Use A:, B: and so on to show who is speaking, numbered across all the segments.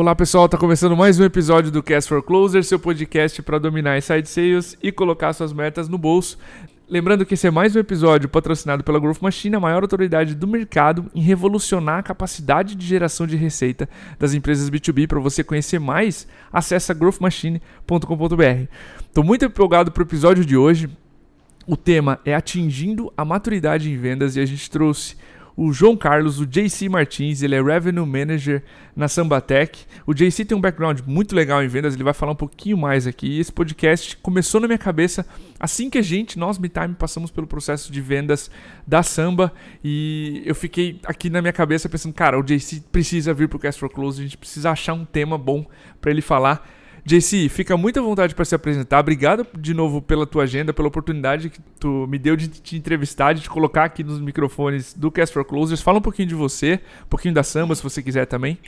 A: Olá pessoal, está começando mais um episódio do Cast for Closer, seu podcast para dominar inside sales e colocar suas metas no bolso. Lembrando que esse é mais um episódio patrocinado pela Growth Machine, a maior autoridade do mercado em revolucionar a capacidade de geração de receita das empresas B2B. Para você conhecer mais, acesse growthmachine.com.br. Estou muito empolgado para o episódio de hoje. O tema é atingindo a maturidade em vendas e a gente trouxe o João Carlos, o JC Martins, ele é Revenue Manager na Sambatec. O JC tem um background muito legal em vendas, ele vai falar um pouquinho mais aqui. Esse podcast começou na minha cabeça assim que a gente, nós, MeTime, passamos pelo processo de vendas da Samba e eu fiquei aqui na minha cabeça pensando, cara, o JC precisa vir para o Cast for Close, a gente precisa achar um tema bom para ele falar. JC, fica muito à vontade para se apresentar. Obrigado de novo pela tua agenda, pela oportunidade que tu me deu de te entrevistar, de te colocar aqui nos microfones do Cast for Closers. Fala um pouquinho de você, um pouquinho da samba, se você quiser também.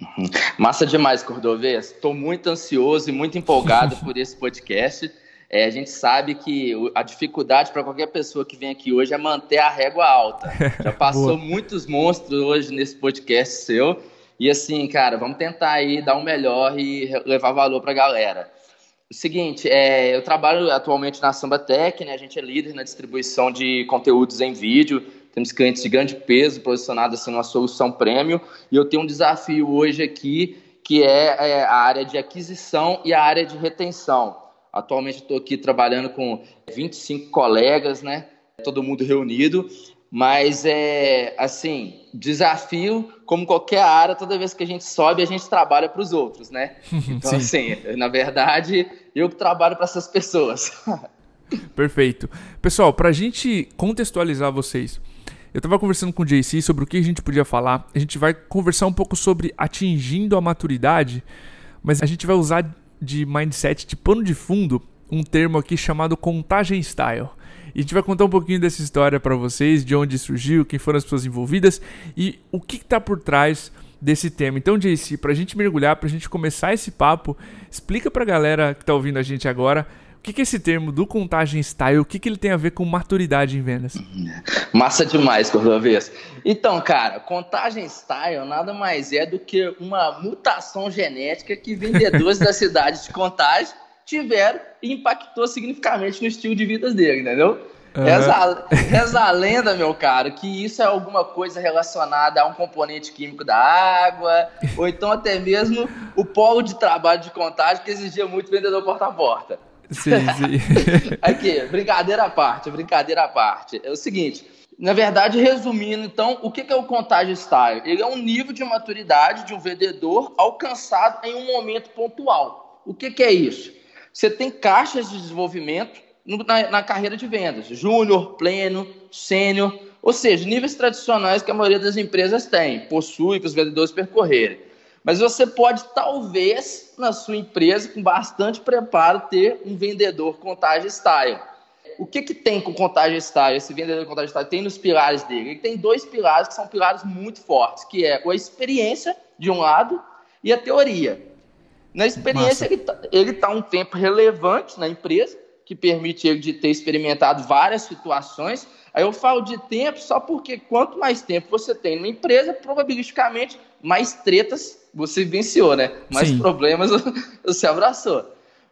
B: Uhum. Massa demais, Cordovez. Estou muito ansioso e muito empolgado por esse podcast. É, a gente sabe que a dificuldade para qualquer pessoa que vem aqui hoje é manter a régua alta. Já passou muitos monstros hoje nesse podcast seu. E assim, cara, vamos tentar aí dar o um melhor e levar valor para a galera. O seguinte, é, eu trabalho atualmente na Samba Tech, né? A gente é líder na distribuição de conteúdos em vídeo. Temos clientes de grande peso posicionados assim numa solução prêmio. E eu tenho um desafio hoje aqui que é, é a área de aquisição e a área de retenção. Atualmente estou aqui trabalhando com 25 colegas, né? Todo mundo reunido. Mas é assim, desafio, como qualquer área, toda vez que a gente sobe, a gente trabalha para os outros, né? Então, Sim. assim, na verdade, eu que trabalho para essas pessoas.
A: Perfeito. Pessoal, para a gente contextualizar vocês, eu estava conversando com o JC sobre o que a gente podia falar. A gente vai conversar um pouco sobre atingindo a maturidade, mas a gente vai usar de mindset, de pano de fundo, um termo aqui chamado contagem style. E a gente vai contar um pouquinho dessa história para vocês, de onde surgiu, quem foram as pessoas envolvidas e o que está por trás desse tema. Então, JC, para a gente mergulhar, para a gente começar esse papo, explica para a galera que está ouvindo a gente agora o que, que é esse termo do contagem style, o que, que ele tem a ver com maturidade em vendas?
B: Massa demais, Cordovez. Então, cara, contagem style nada mais é do que uma mutação genética que vendedores da cidade de contagem tiveram e impactou significativamente no estilo de vida dele, entendeu? Uhum. Reza, reza a lenda, meu caro, que isso é alguma coisa relacionada a um componente químico da água, ou então até mesmo o polo de trabalho de contagem que exigia muito vendedor porta a porta.
A: Sim, sim.
B: Aqui, brincadeira à parte, brincadeira à parte. É o seguinte, na verdade, resumindo, então, o que é o contagem style? Ele é um nível de maturidade de um vendedor alcançado em um momento pontual. O que é isso? Você tem caixas de desenvolvimento na, na carreira de vendas, júnior, pleno, sênior, ou seja, níveis tradicionais que a maioria das empresas tem, possui para os vendedores percorrerem. Mas você pode, talvez, na sua empresa, com bastante preparo, ter um vendedor contagem style. O que, que tem com contagem style, esse vendedor contagem style? Tem nos pilares dele. Ele tem dois pilares que são pilares muito fortes, que é a experiência, de um lado, e a teoria. Na experiência, Massa. ele está tá um tempo relevante na empresa, que permite ele de ter experimentado várias situações. Aí eu falo de tempo só porque quanto mais tempo você tem numa empresa, probabilisticamente mais tretas você venceu, né? Mais Sim. problemas você abraçou.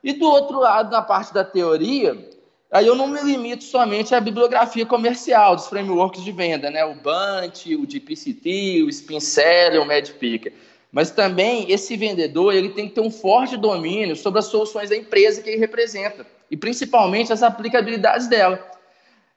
B: E do outro lado, na parte da teoria, aí eu não me limito somente à bibliografia comercial dos frameworks de venda, né? O Bunt, o GPCT, o Spincelli, o MedPicker. Mas também esse vendedor ele tem que ter um forte domínio sobre as soluções da empresa que ele representa e principalmente as aplicabilidades dela.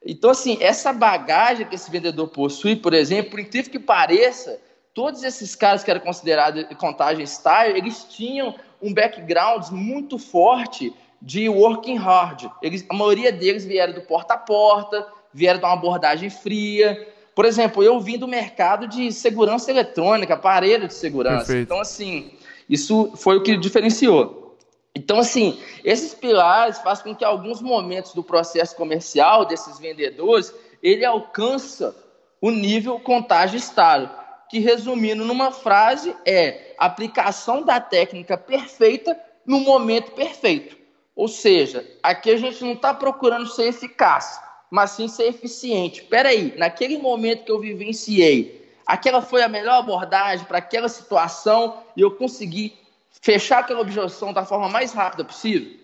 B: Então, assim, essa bagagem que esse vendedor possui, por exemplo, por incrível que pareça, todos esses caras que eram considerados contagem style, eles tinham um background muito forte de working hard. Eles, a maioria deles vieram do porta a porta, vieram de uma abordagem fria, por exemplo, eu vim do mercado de segurança eletrônica, aparelho de segurança. Perfeito. Então, assim, isso foi o que diferenciou. Então, assim, esses pilares fazem com que alguns momentos do processo comercial desses vendedores, ele alcança o nível contágio estado, que resumindo numa frase é aplicação da técnica perfeita no momento perfeito. Ou seja, aqui a gente não está procurando ser eficaz, mas sim ser eficiente. Espera aí, naquele momento que eu vivenciei aquela foi a melhor abordagem para aquela situação e eu consegui fechar aquela objeção da forma mais rápida possível.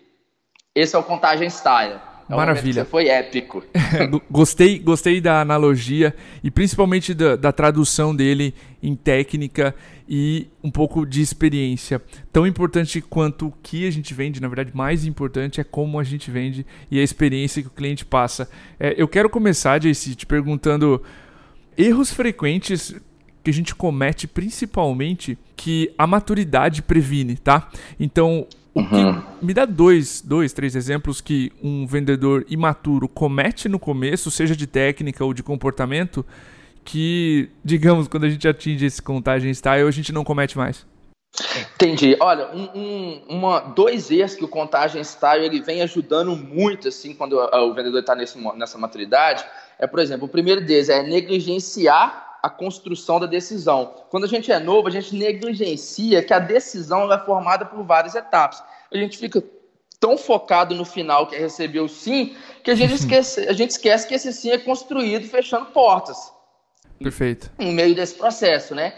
B: Esse é o contagem style.
A: É Maravilha.
B: foi épico.
A: gostei, gostei da analogia e principalmente da, da, tradução dele em técnica e um pouco de experiência. Tão importante quanto o que a gente vende, na verdade, mais importante é como a gente vende e a experiência que o cliente passa. É, eu quero começar, JC, te perguntando erros frequentes que a gente comete principalmente que a maturidade previne, tá? Então, o que, uhum. me dá dois, dois, três exemplos que um vendedor imaturo comete no começo, seja de técnica ou de comportamento, que, digamos, quando a gente atinge esse contagem style, a gente não comete mais.
B: Entendi. Olha, um, um, uma, dois erros que o contagem style ele vem ajudando muito assim quando o, o vendedor está nessa maturidade é, por exemplo, o primeiro deles é negligenciar a construção da decisão. Quando a gente é novo, a gente negligencia que a decisão é formada por várias etapas. A gente fica tão focado no final que é receber o sim, que a gente esquece, a gente esquece que esse sim é construído fechando portas.
A: Perfeito.
B: No meio desse processo, né?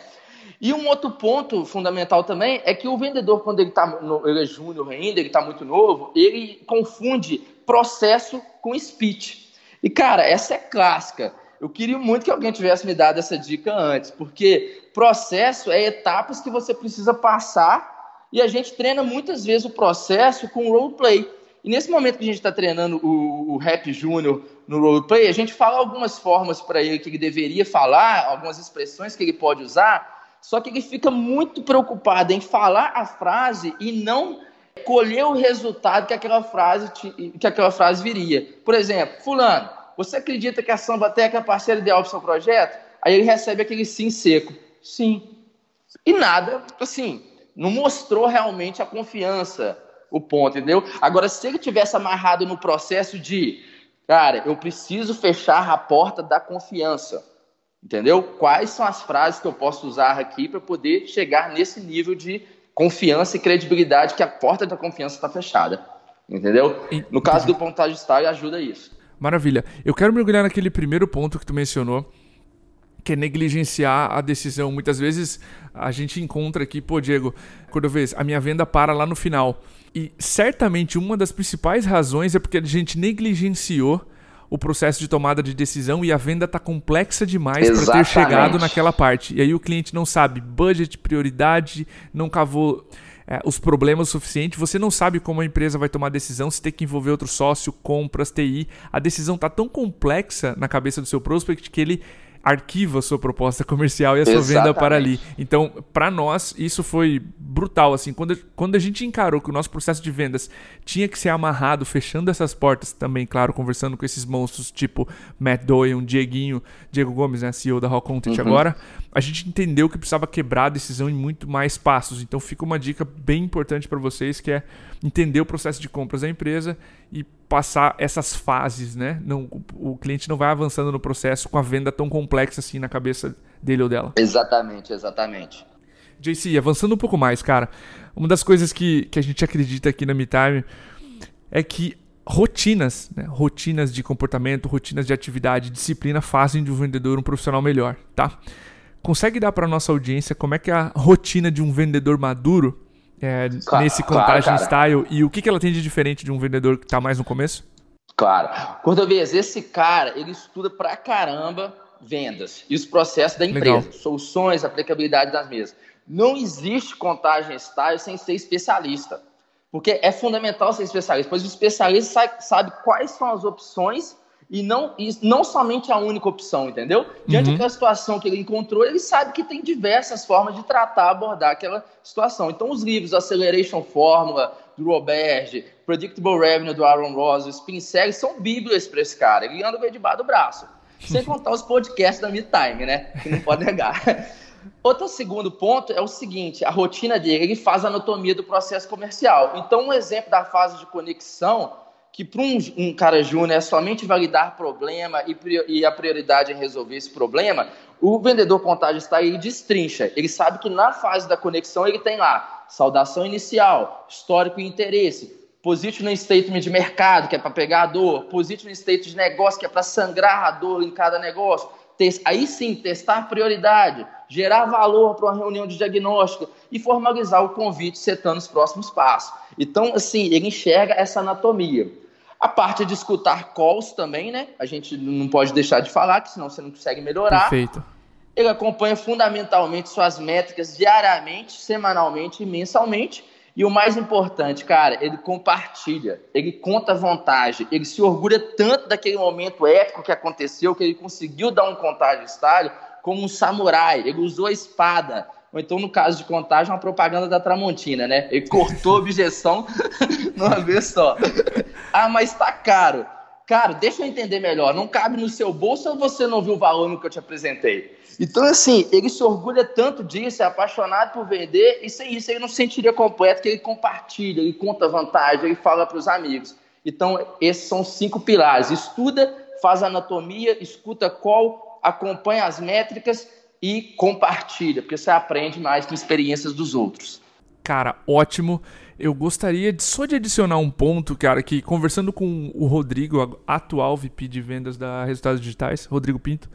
B: E um outro ponto fundamental também é que o vendedor, quando ele, tá no, ele é júnior ainda, ele está muito novo, ele confunde processo com speech. E, cara, essa é clássica. Eu queria muito que alguém tivesse me dado essa dica antes, porque processo é etapas que você precisa passar e a gente treina muitas vezes o processo com roleplay. E nesse momento que a gente está treinando o, o Rap Júnior no roleplay, a gente fala algumas formas para ele que ele deveria falar, algumas expressões que ele pode usar, só que ele fica muito preocupado em falar a frase e não colher o resultado que aquela frase, que aquela frase viria. Por exemplo, fulano, você acredita que a Sambatec é a parceira ideal para o seu projeto? Aí ele recebe aquele sim seco. Sim. E nada, assim, não mostrou realmente a confiança, o ponto, entendeu? Agora, se ele tivesse amarrado no processo de, cara, eu preciso fechar a porta da confiança, entendeu? Quais são as frases que eu posso usar aqui para poder chegar nesse nível de confiança e credibilidade que a porta da confiança está fechada, entendeu? No caso do pontagem style, ajuda isso.
A: Maravilha. Eu quero mergulhar naquele primeiro ponto que tu mencionou, que é negligenciar a decisão. Muitas vezes a gente encontra aqui, pô, Diego, quando eu vejo, a minha venda para lá no final. E certamente uma das principais razões é porque a gente negligenciou o processo de tomada de decisão e a venda está complexa demais para ter chegado naquela parte. E aí o cliente não sabe budget, prioridade, não cavou é, os problemas o suficiente, você não sabe como a empresa vai tomar decisão, se tem que envolver outro sócio, compras, TI. A decisão está tão complexa na cabeça do seu prospect que ele arquiva a sua proposta comercial e a sua Exatamente. venda para ali. Então, para nós, isso foi brutal. Assim, quando, quando a gente encarou que o nosso processo de vendas tinha que ser amarrado, fechando essas portas também, claro, conversando com esses monstros tipo Matt Doyle, Dieguinho, Diego Gomes, né, CEO da Rock Content uhum. agora, a gente entendeu que precisava quebrar a decisão em muito mais passos. Então, fica uma dica bem importante para vocês que é entender o processo de compras da empresa e passar essas fases, né? Não, o cliente não vai avançando no processo com a venda tão complexa assim na cabeça dele ou dela.
B: Exatamente, exatamente.
A: JC, avançando um pouco mais, cara, uma das coisas que, que a gente acredita aqui na MeTime é que rotinas, né? rotinas de comportamento, rotinas de atividade, disciplina fazem de um vendedor um profissional melhor, tá? Consegue dar para nossa audiência como é que é a rotina de um vendedor maduro é, claro, nesse contagem claro, style e o que, que ela tem de diferente de um vendedor que está mais no começo?
B: Claro. Cordovez, esse cara, ele estuda pra caramba vendas e os processos da empresa, Legal. soluções, aplicabilidade das mesas. Não existe contagem style sem ser especialista. Porque é fundamental ser especialista, pois o especialista sabe, sabe quais são as opções e não, e não somente a única opção, entendeu? Diante uhum. daquela situação que ele encontrou, ele sabe que tem diversas formas de tratar, abordar aquela situação. Então, os livros Acceleration Formula, do Robert, Predictable Revenue, do Aaron Ross, Spin Series, são bíblias para esse cara. Ele anda debaixo do braço. Sem contar os podcasts da Me Time, né? Que não pode negar. Outro segundo ponto é o seguinte: a rotina dele, ele faz a anatomia do processo comercial. Então, um exemplo da fase de conexão que para um, um, cara júnior é somente validar problema e, e, a prioridade é resolver esse problema, o vendedor contagem está aí destrincha. Ele sabe que na fase da conexão ele tem lá saudação inicial, histórico e interesse, positioning statement de mercado, que é para pegar a dor, positioning statement de negócio, que é para sangrar a dor em cada negócio, aí sim, testar prioridade, gerar valor para uma reunião de diagnóstico e formalizar o convite, setando os próximos passos. Então, assim, ele enxerga essa anatomia. A parte de escutar calls também, né? A gente não pode deixar de falar, que senão você não consegue melhorar.
A: Perfeito.
B: Ele acompanha fundamentalmente suas métricas diariamente, semanalmente e mensalmente. E o mais importante, cara, ele compartilha, ele conta vantagem, ele se orgulha tanto daquele momento épico que aconteceu, que ele conseguiu dar um contagem estágio como um samurai, ele usou a espada. Ou então, no caso de contagem, uma propaganda da Tramontina, né? Ele cortou a objeção numa vez só. Ah, mas tá caro. Cara, deixa eu entender melhor. Não cabe no seu bolso ou você não viu o valor no que eu te apresentei? Então, assim, ele se orgulha tanto disso, é apaixonado por vender, e sem isso ele não se sentiria completo, que ele compartilha, ele conta vantagem, ele fala para os amigos. Então, esses são cinco pilares. Estuda, faz anatomia, escuta qual, acompanha as métricas e compartilha, porque você aprende mais com experiências dos outros.
A: Cara, ótimo. Eu gostaria de, só de adicionar um ponto, cara, que conversando com o Rodrigo, atual VP de vendas da Resultados Digitais, Rodrigo Pinto,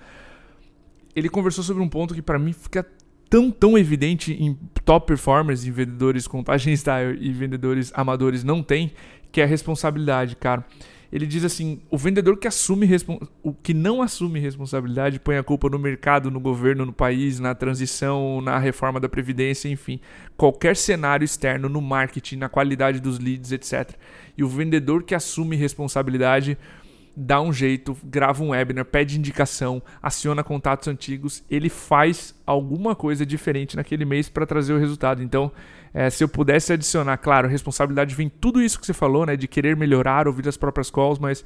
A: ele conversou sobre um ponto que para mim fica tão, tão evidente em top performers, em vendedores contagem style e vendedores amadores não tem, que é a responsabilidade, cara. Ele diz assim: o vendedor que assume o que não assume responsabilidade põe a culpa no mercado, no governo, no país, na transição, na reforma da previdência, enfim, qualquer cenário externo, no marketing, na qualidade dos leads, etc. E o vendedor que assume responsabilidade dá um jeito, grava um webinar, pede indicação, aciona contatos antigos, ele faz alguma coisa diferente naquele mês para trazer o resultado. Então, é, se eu pudesse adicionar, claro, responsabilidade vem tudo isso que você falou, né, de querer melhorar, ouvir as próprias calls, mas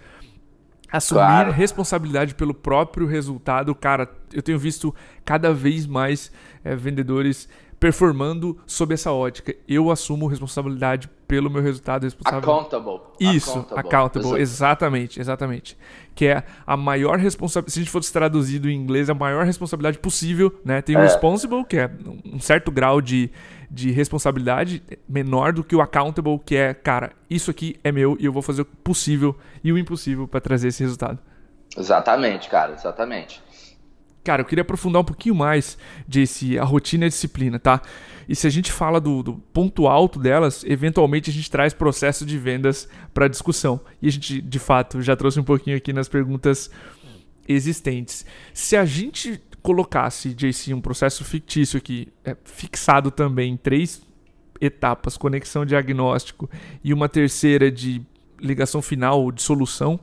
A: assumir claro. responsabilidade pelo próprio resultado, cara, eu tenho visto cada vez mais é, vendedores performando sob essa ótica. Eu assumo responsabilidade pelo meu resultado responsável.
B: Accountable.
A: Isso, accountable, accountable exatamente, exatamente. Que é a maior responsabilidade, se a gente fosse traduzido em inglês, a maior responsabilidade possível, né? Tem o é. responsible, que é um certo grau de, de responsabilidade menor do que o accountable, que é, cara, isso aqui é meu e eu vou fazer o possível e o impossível para trazer esse resultado.
B: Exatamente, cara, exatamente.
A: Cara, eu queria aprofundar um pouquinho mais desse a rotina e a disciplina, tá? E se a gente fala do, do ponto alto delas, eventualmente a gente traz processo de vendas para discussão. E a gente, de fato, já trouxe um pouquinho aqui nas perguntas existentes. Se a gente colocasse, JC, um processo fictício aqui, é, fixado também em três etapas, conexão diagnóstico e uma terceira de ligação final ou de solução,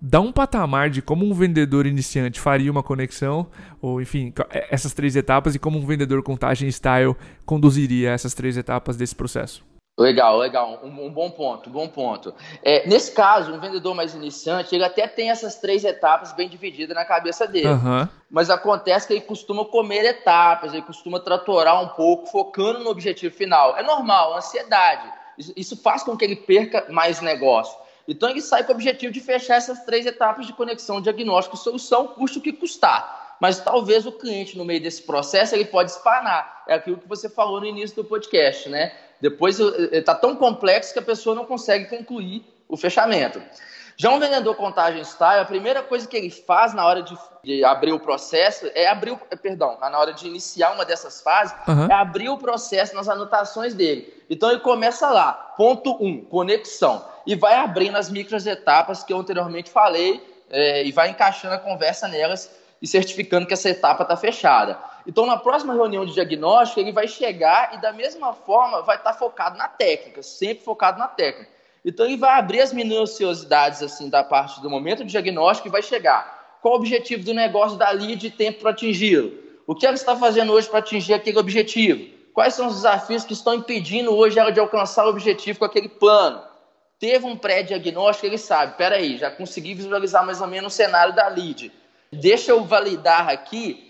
A: dá um patamar de como um vendedor iniciante faria uma conexão, ou enfim, é, essas três etapas e como um vendedor contagem style conduziria essas três etapas desse processo.
B: Legal, legal, um, um bom ponto, um bom ponto. É, nesse caso, um vendedor mais iniciante, ele até tem essas três etapas bem divididas na cabeça dele. Uhum. Mas acontece que ele costuma comer etapas, ele costuma tratorar um pouco, focando no objetivo final. É normal, ansiedade. Isso, isso faz com que ele perca mais negócio. Então ele sai com o objetivo de fechar essas três etapas de conexão, diagnóstico e solução, custe o que custar. Mas talvez o cliente, no meio desse processo, ele pode espanar. É aquilo que você falou no início do podcast, né? Depois está tão complexo que a pessoa não consegue concluir o fechamento. Já um vendedor contagem style, a primeira coisa que ele faz na hora de, de abrir o processo é abrir, o, perdão, na hora de iniciar uma dessas fases, uhum. é abrir o processo nas anotações dele. Então ele começa lá, ponto 1, um, conexão, e vai abrindo as micros etapas que eu anteriormente falei é, e vai encaixando a conversa nelas e certificando que essa etapa está fechada. Então, na próxima reunião de diagnóstico, ele vai chegar e, da mesma forma, vai estar tá focado na técnica, sempre focado na técnica. Então ele vai abrir as minuciosidades assim da parte do momento de diagnóstico e vai chegar. Qual o objetivo do negócio dali de tempo para atingi-lo? O que ela está fazendo hoje para atingir aquele objetivo? Quais são os desafios que estão impedindo hoje ela de alcançar o objetivo com aquele plano? Teve um pré-diagnóstico, ele sabe, peraí, já consegui visualizar mais ou menos o cenário da lead. Deixa eu validar aqui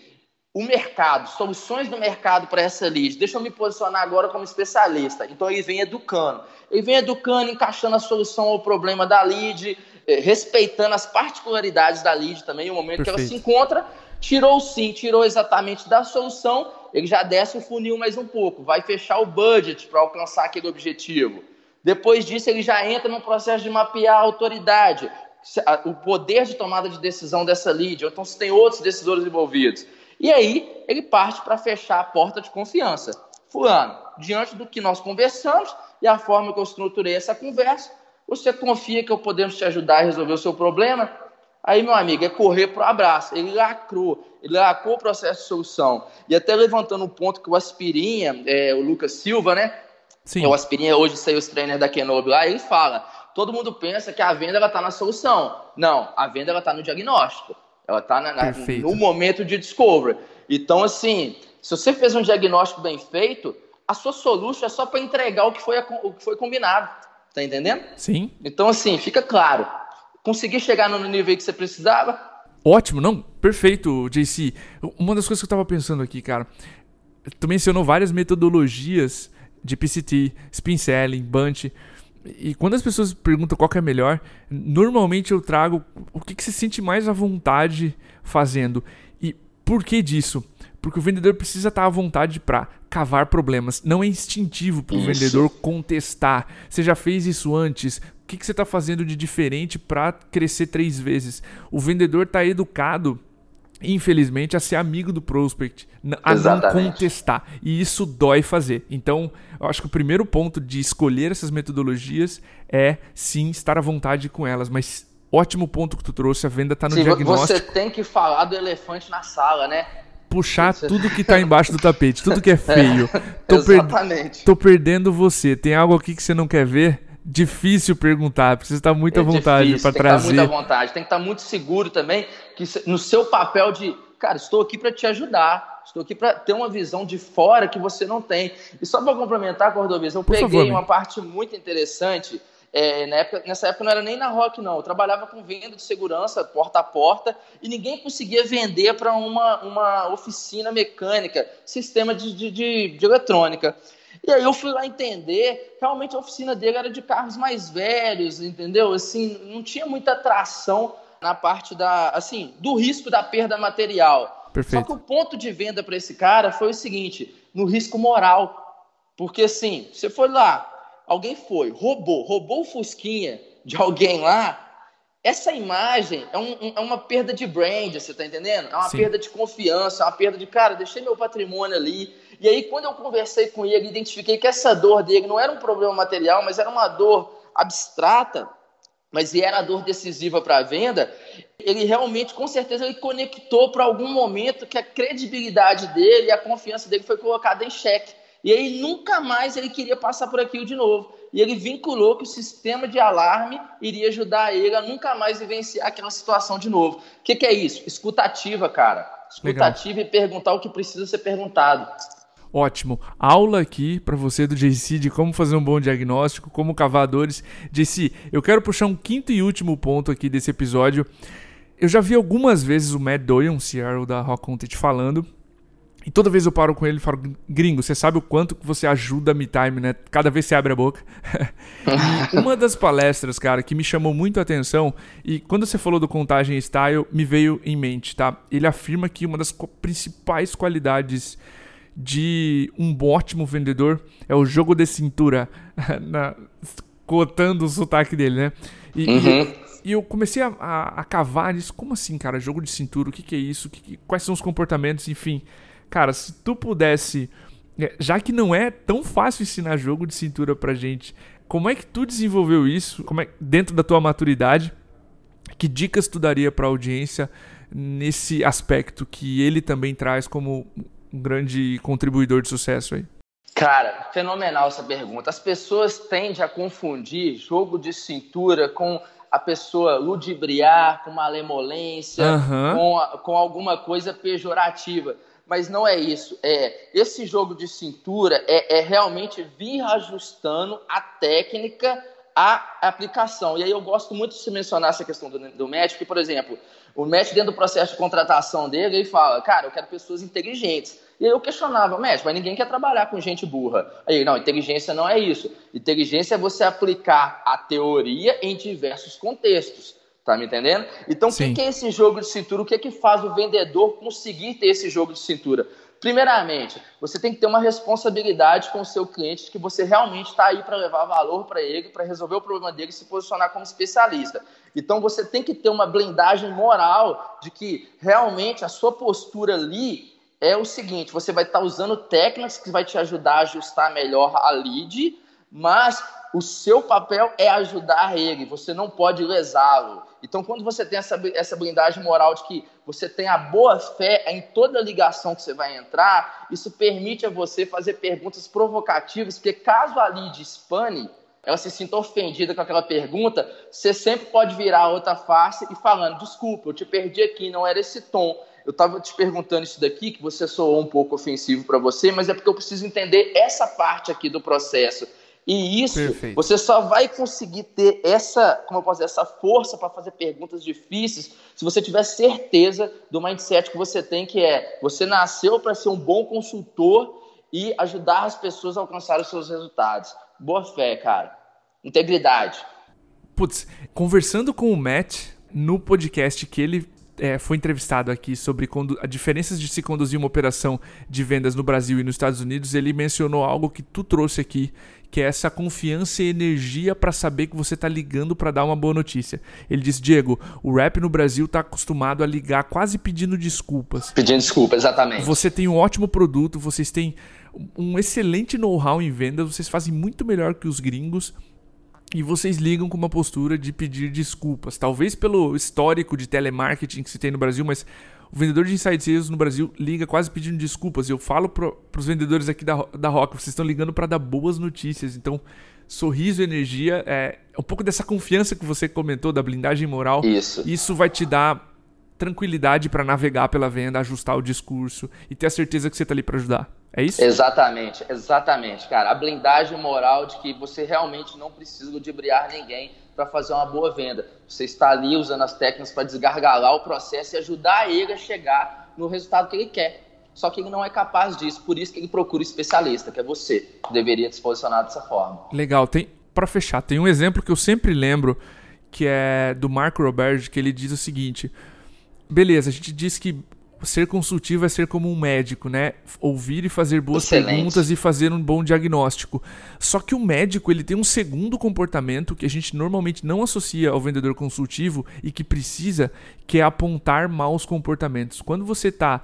B: o mercado, soluções do mercado para essa lead. Deixa eu me posicionar agora como especialista. Então ele vem educando. Ele vem educando, encaixando a solução ao problema da lead, eh, respeitando as particularidades da lead também, o momento Perfeito. que ela se encontra. Tirou sim, tirou exatamente da solução, ele já desce o funil mais um pouco, vai fechar o budget para alcançar aquele objetivo. Depois disso, ele já entra no processo de mapear a autoridade, o poder de tomada de decisão dessa lead, ou então se tem outros decisores envolvidos. E aí ele parte para fechar a porta de confiança. Fulano, diante do que nós conversamos e a forma que eu estruturei essa conversa, você confia que eu podemos te ajudar a resolver o seu problema? Aí, meu amigo, é correr para o abraço. Ele lacrou, ele lacrou o processo de solução. E até levantando um ponto que o Aspirinha, é, o Lucas Silva, né? Sim. O Aspirinha hoje saiu os trainer da Kenobi lá, ele fala: todo mundo pensa que a venda está na solução. Não, a venda está no diagnóstico. Ela está no momento de discovery. Então, assim, se você fez um diagnóstico bem feito, a sua solution é só para entregar o que, foi, o que foi combinado. Tá entendendo?
A: Sim.
B: Então, assim, fica claro. Conseguir chegar no nível que você precisava.
A: Ótimo, não, perfeito, JC. Uma das coisas que eu estava pensando aqui, cara, tu mencionou várias metodologias de PCT, Spin Selling, Bunch. E quando as pessoas perguntam qual é melhor, normalmente eu trago o que, que você sente mais à vontade fazendo. E por que disso? Porque o vendedor precisa estar à vontade para cavar problemas. Não é instintivo para o vendedor contestar. Você já fez isso antes? O que, que você está fazendo de diferente para crescer três vezes? O vendedor está educado infelizmente, a ser amigo do prospect, a Exatamente. não contestar. E isso dói fazer. Então, eu acho que o primeiro ponto de escolher essas metodologias é sim estar à vontade com elas, mas ótimo ponto que tu trouxe, a venda está no sim, diagnóstico.
B: Você tem que falar do elefante na sala, né?
A: Puxar tudo que está embaixo do tapete, tudo que é feio. É, tô
B: exatamente.
A: Per tô perdendo você. Tem algo aqui que você não quer ver? Difícil perguntar, precisa estar muito é à vontade para trazer. Tem
B: que estar muito à vontade, tem que estar muito seguro também que no seu papel de, cara, estou aqui para te ajudar, estou aqui para ter uma visão de fora que você não tem. E só para complementar, Cordovez, eu Por peguei favor, uma parte muito interessante. É, época, nessa época não era nem na Rock, não. Eu trabalhava com venda de segurança porta a porta e ninguém conseguia vender para uma, uma oficina mecânica, sistema de, de, de, de eletrônica. E aí eu fui lá entender, realmente a oficina dele era de carros mais velhos, entendeu? Assim, não tinha muita atração na parte da, assim, do risco da perda material.
A: Perfeito.
B: Só que o ponto de venda para esse cara foi o seguinte, no risco moral. Porque assim, você foi lá, alguém foi, roubou, roubou o fusquinha de alguém lá, essa imagem é, um, é, uma perda de brand, você tá entendendo? É uma Sim. perda de confiança, é uma perda de, cara, deixei meu patrimônio ali, e aí, quando eu conversei com ele, identifiquei que essa dor dele não era um problema material, mas era uma dor abstrata, mas era a dor decisiva para a venda. Ele realmente, com certeza, ele conectou para algum momento que a credibilidade dele, a confiança dele foi colocada em xeque. E aí nunca mais ele queria passar por aquilo de novo. E ele vinculou que o sistema de alarme iria ajudar ele a nunca mais vivenciar aquela situação de novo. O que, que é isso? Escutativa, cara. Escutativa Legal. e perguntar o que precisa ser perguntado.
A: Ótimo. Aula aqui para você do JC de como fazer um bom diagnóstico, como cavadores. JC, eu quero puxar um quinto e último ponto aqui desse episódio. Eu já vi algumas vezes o Matt Doyle, CRO da Rock Content, falando. E toda vez eu paro com ele e falo, gringo, você sabe o quanto que você ajuda a Me Time, né? Cada vez você abre a boca. uma das palestras, cara, que me chamou muito a atenção, e quando você falou do contagem style, me veio em mente, tá? Ele afirma que uma das principais qualidades de um ótimo vendedor é o jogo de cintura, na, cotando o sotaque dele, né? E, uhum. e, e eu comecei a, a, a, cavar isso. Como assim, cara? Jogo de cintura, o que, que é isso? Que, que, quais são os comportamentos? Enfim, cara, se tu pudesse. É, já que não é tão fácil ensinar jogo de cintura pra gente, como é que tu desenvolveu isso? Como é, dentro da tua maturidade? Que dicas tu daria pra audiência nesse aspecto que ele também traz como um grande contribuidor de sucesso aí?
B: Cara, fenomenal essa pergunta. As pessoas tendem a confundir jogo de cintura com a pessoa ludibriar, com malemolência, uhum. com, com alguma coisa pejorativa. Mas não é isso. É Esse jogo de cintura é, é realmente vir ajustando a técnica à aplicação. E aí eu gosto muito de se mencionar essa questão do, do médico, que, por exemplo, o médico, dentro do processo de contratação dele, ele fala, cara, eu quero pessoas inteligentes. E aí eu questionava, médico, mas ninguém quer trabalhar com gente burra. Aí, não, inteligência não é isso. Inteligência é você aplicar a teoria em diversos contextos. Tá me entendendo? Então, o que, que, é esse jogo de cintura? O que é que faz o vendedor conseguir ter esse jogo de cintura? Primeiramente, você tem que ter uma responsabilidade com o seu cliente de que você realmente está aí para levar valor para ele, para resolver o problema dele e se posicionar como especialista. Então você tem que ter uma blindagem moral de que realmente a sua postura ali é o seguinte: você vai estar tá usando técnicas que vai te ajudar a ajustar melhor a lead, mas o seu papel é ajudar ele, você não pode lesá-lo. Então, quando você tem essa, essa blindagem moral de que você tem a boa fé em toda ligação que você vai entrar, isso permite a você fazer perguntas provocativas, porque caso a lead spane, ela se sinta ofendida com aquela pergunta, você sempre pode virar a outra face e falando, desculpa, eu te perdi aqui, não era esse tom. Eu estava te perguntando isso daqui, que você soou um pouco ofensivo para você, mas é porque eu preciso entender essa parte aqui do processo. E isso, Perfeito. você só vai conseguir ter essa, como eu posso dizer, essa força para fazer perguntas difíceis se você tiver certeza do mindset que você tem, que é você nasceu para ser um bom consultor e ajudar as pessoas a alcançar os seus resultados. Boa fé, cara. Integridade.
A: Putz, conversando com o Matt no podcast que ele é, foi entrevistado aqui sobre a diferenças de se conduzir uma operação de vendas no Brasil e nos Estados Unidos, ele mencionou algo que tu trouxe aqui, que é essa confiança e energia para saber que você está ligando para dar uma boa notícia. Ele disse: Diego, o rap no Brasil está acostumado a ligar quase pedindo desculpas.
B: Pedindo desculpa, exatamente.
A: Você tem um ótimo produto, vocês têm um excelente know-how em vendas, vocês fazem muito melhor que os gringos e vocês ligam com uma postura de pedir desculpas. Talvez pelo histórico de telemarketing que se tem no Brasil, mas o vendedor de inside sales no Brasil liga quase pedindo desculpas. Eu falo para os vendedores aqui da, da Rock, vocês estão ligando para dar boas notícias. Então, sorriso, energia, é um pouco dessa confiança que você comentou da blindagem moral.
B: Isso.
A: Isso vai te dar tranquilidade para navegar pela venda, ajustar o discurso e ter a certeza que você está ali para ajudar. É isso?
B: Exatamente, exatamente, cara. A blindagem moral de que você realmente não precisa ludibriar ninguém para fazer uma boa venda. Você está ali usando as técnicas para desgargalar o processo e ajudar ele a chegar no resultado que ele quer. Só que ele não é capaz disso, por isso que ele procura especialista, que é você, que deveria se posicionar dessa forma.
A: Legal, tem para fechar, tem um exemplo que eu sempre lembro, que é do Marco Roberge, que ele diz o seguinte: beleza, a gente diz que ser consultivo é ser como um médico, né? Ouvir e fazer boas Excelente. perguntas e fazer um bom diagnóstico. Só que o médico ele tem um segundo comportamento que a gente normalmente não associa ao vendedor consultivo e que precisa, que é apontar maus comportamentos. Quando você está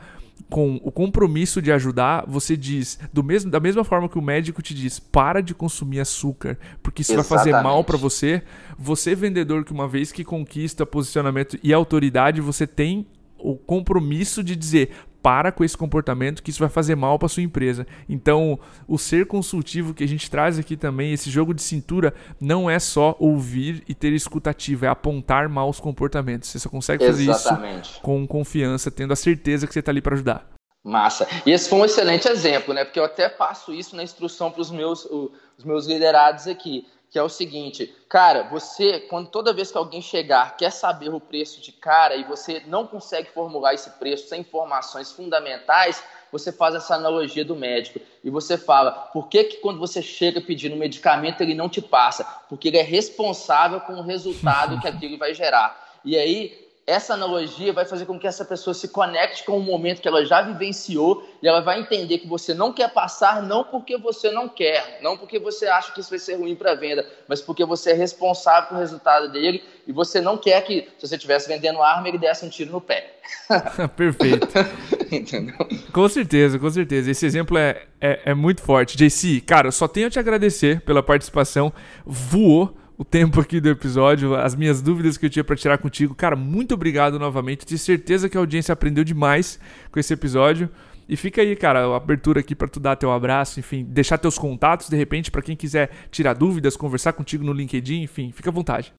A: com o compromisso de ajudar, você diz, do mesmo, da mesma forma que o médico te diz, para de consumir açúcar, porque isso Exatamente. vai fazer mal para você. Você, vendedor, que uma vez que conquista posicionamento e autoridade, você tem o compromisso de dizer para com esse comportamento que isso vai fazer mal para sua empresa. Então, o ser consultivo que a gente traz aqui também, esse jogo de cintura, não é só ouvir e ter escutativa, é apontar maus comportamentos. Você só consegue fazer Exatamente. isso com confiança, tendo a certeza que você está ali para ajudar.
B: Massa. E esse foi um excelente exemplo, né? Porque eu até passo isso na instrução para os meus, os meus liderados aqui que é o seguinte, cara, você, quando toda vez que alguém chegar, quer saber o preço de cara e você não consegue formular esse preço sem informações fundamentais, você faz essa analogia do médico e você fala, por que, que quando você chega pedindo um medicamento ele não te passa? Porque ele é responsável com o resultado que aquilo vai gerar. E aí, essa analogia vai fazer com que essa pessoa se conecte com o momento que ela já vivenciou e ela vai entender que você não quer passar não porque você não quer, não porque você acha que isso vai ser ruim para a venda, mas porque você é responsável pelo resultado dele e você não quer que, se você estivesse vendendo arma, ele desse um tiro no pé.
A: Perfeito. Entendeu? Com certeza, com certeza. Esse exemplo é, é, é muito forte. JC, cara, eu só tenho a te agradecer pela participação. Voou o tempo aqui do episódio, as minhas dúvidas que eu tinha para tirar contigo. Cara, muito obrigado novamente. Tenho certeza que a audiência aprendeu demais com esse episódio. E fica aí, cara, a abertura aqui para tu dar teu abraço, enfim, deixar teus contatos de repente para quem quiser tirar dúvidas, conversar contigo no LinkedIn, enfim, fica à vontade.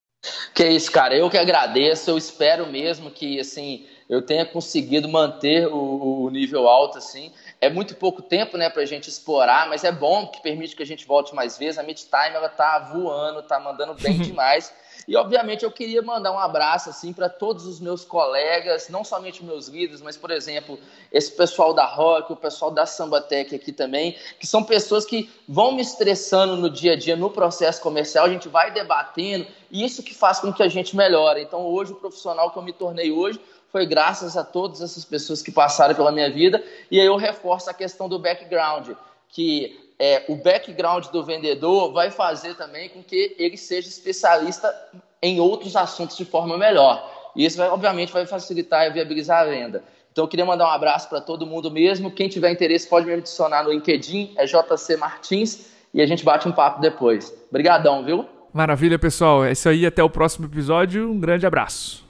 B: Que isso, cara, eu que agradeço. Eu espero mesmo que assim eu tenha conseguido manter o, o nível alto assim. É muito pouco tempo, né, para a gente explorar, mas é bom que permite que a gente volte mais vezes. A Midtime ela tá voando, tá mandando bem demais. E obviamente eu queria mandar um abraço assim para todos os meus colegas, não somente meus líderes, mas por exemplo, esse pessoal da Rock, o pessoal da Sambatec aqui também, que são pessoas que vão me estressando no dia a dia, no processo comercial, a gente vai debatendo, e isso que faz com que a gente melhore. Então hoje o profissional que eu me tornei hoje foi graças a todas essas pessoas que passaram pela minha vida. E aí eu reforço a questão do background, que é, o background do vendedor vai fazer também com que ele seja especialista em outros assuntos de forma melhor. E isso, vai, obviamente, vai facilitar e viabilizar a venda. Então, eu queria mandar um abraço para todo mundo mesmo. Quem tiver interesse pode me adicionar no LinkedIn, é JC Martins, e a gente bate um papo depois. Obrigadão, viu?
A: Maravilha, pessoal. É isso aí. Até o próximo episódio. Um grande abraço.